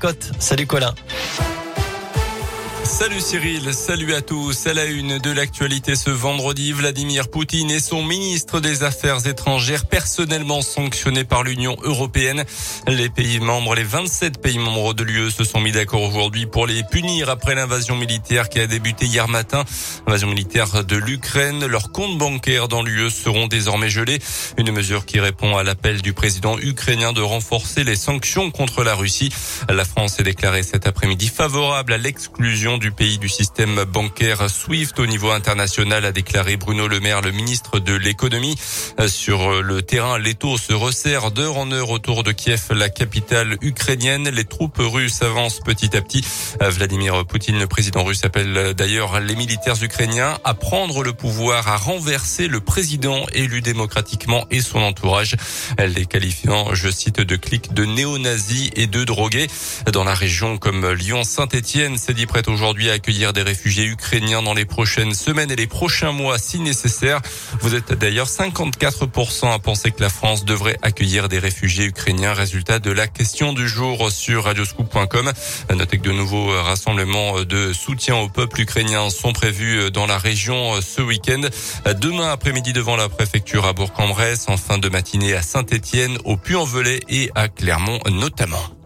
Côte, salut Colin. Salut Cyril, salut à tous. À la une de l'actualité ce vendredi, Vladimir Poutine et son ministre des Affaires étrangères personnellement sanctionnés par l'Union européenne. Les pays membres, les 27 pays membres de l'UE se sont mis d'accord aujourd'hui pour les punir après l'invasion militaire qui a débuté hier matin. Invasion militaire de l'Ukraine. Leurs comptes bancaires dans l'UE seront désormais gelés. Une mesure qui répond à l'appel du président ukrainien de renforcer les sanctions contre la Russie. La France est déclarée cet après-midi favorable à l'exclusion du pays du système bancaire SWIFT au niveau international, a déclaré Bruno Le Maire, le ministre de l'économie. Sur le terrain, les taux se resserrent d'heure en heure autour de Kiev, la capitale ukrainienne. Les troupes russes avancent petit à petit. Vladimir Poutine, le président russe, appelle d'ailleurs les militaires ukrainiens à prendre le pouvoir, à renverser le président élu démocratiquement et son entourage. Les qualifiant, je cite, de clics de néo-nazis et de drogués. Dans la région comme Lyon-Saint-Etienne, c'est dit prêt aujourd'hui aujourd'hui à accueillir des réfugiés ukrainiens dans les prochaines semaines et les prochains mois si nécessaire. Vous êtes d'ailleurs 54% à penser que la France devrait accueillir des réfugiés ukrainiens. Résultat de la question du jour sur radioscoop.com. Notez que de nouveaux rassemblements de soutien au peuple ukrainien sont prévus dans la région ce week-end. Demain après-midi devant la préfecture à Bourg-en-Bresse, en fin de matinée à Saint-Étienne, au Puy-en-Velay et à Clermont notamment.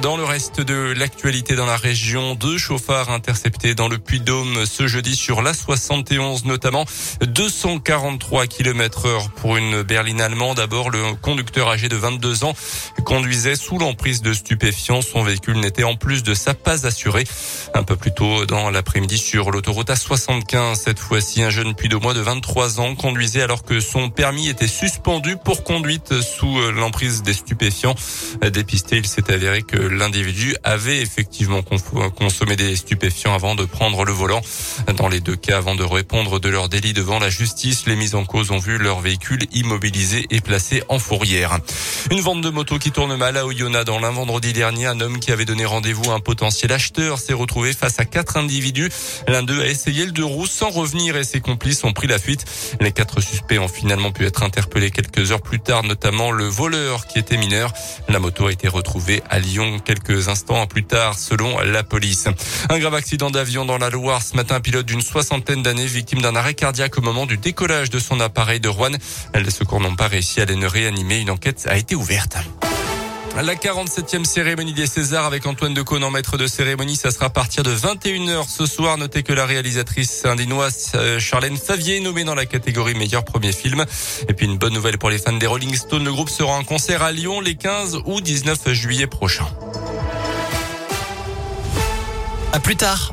Dans le reste de l'actualité dans la région, deux chauffards interceptés dans le Puy-Dôme ce jeudi sur la 71 notamment 243 km heure pour une berline allemande. D'abord, le conducteur âgé de 22 ans conduisait sous l'emprise de stupéfiants. Son véhicule n'était en plus de ça pas assuré. Un peu plus tôt dans l'après-midi sur l'autoroute A75, cette fois-ci, un jeune puy mois de 23 ans conduisait alors que son permis était suspendu pour conduite sous l'emprise des stupéfiants. Dépisté, il s'est avéré que l'individu avait effectivement consommé des stupéfiants avant de prendre le volant. Dans les deux cas, avant de répondre de leur délit devant la justice, les mises en cause ont vu leur véhicule immobilisé et placé en fourrière. Une vente de moto qui tourne mal à Oyonnax dans l'un vendredi dernier. Un homme qui avait donné rendez-vous à un potentiel acheteur s'est retrouvé face à quatre individus. L'un d'eux a essayé le deux roues sans revenir et ses complices ont pris la fuite. Les quatre suspects ont finalement pu être interpellés quelques heures plus tard, notamment le voleur qui était mineur. La moto a été retrouvée à Lyon quelques instants plus tard, selon la police. Un grave accident d'avion dans la Loire. Ce matin, un pilote d'une soixantaine d'années, victime d'un arrêt cardiaque au moment du décollage de son appareil de Rouen. Les secours n'ont pas réussi à les réanimer. Une enquête a été ouverte. La 47e cérémonie des Césars avec Antoine Decaune en maître de cérémonie, ça sera à partir de 21h ce soir. Notez que la réalisatrice indinoise euh, Charlène Favier est nommée dans la catégorie meilleur premier film. Et puis une bonne nouvelle pour les fans des Rolling Stones, le groupe sera en concert à Lyon les 15 ou 19 juillet prochains. À plus tard.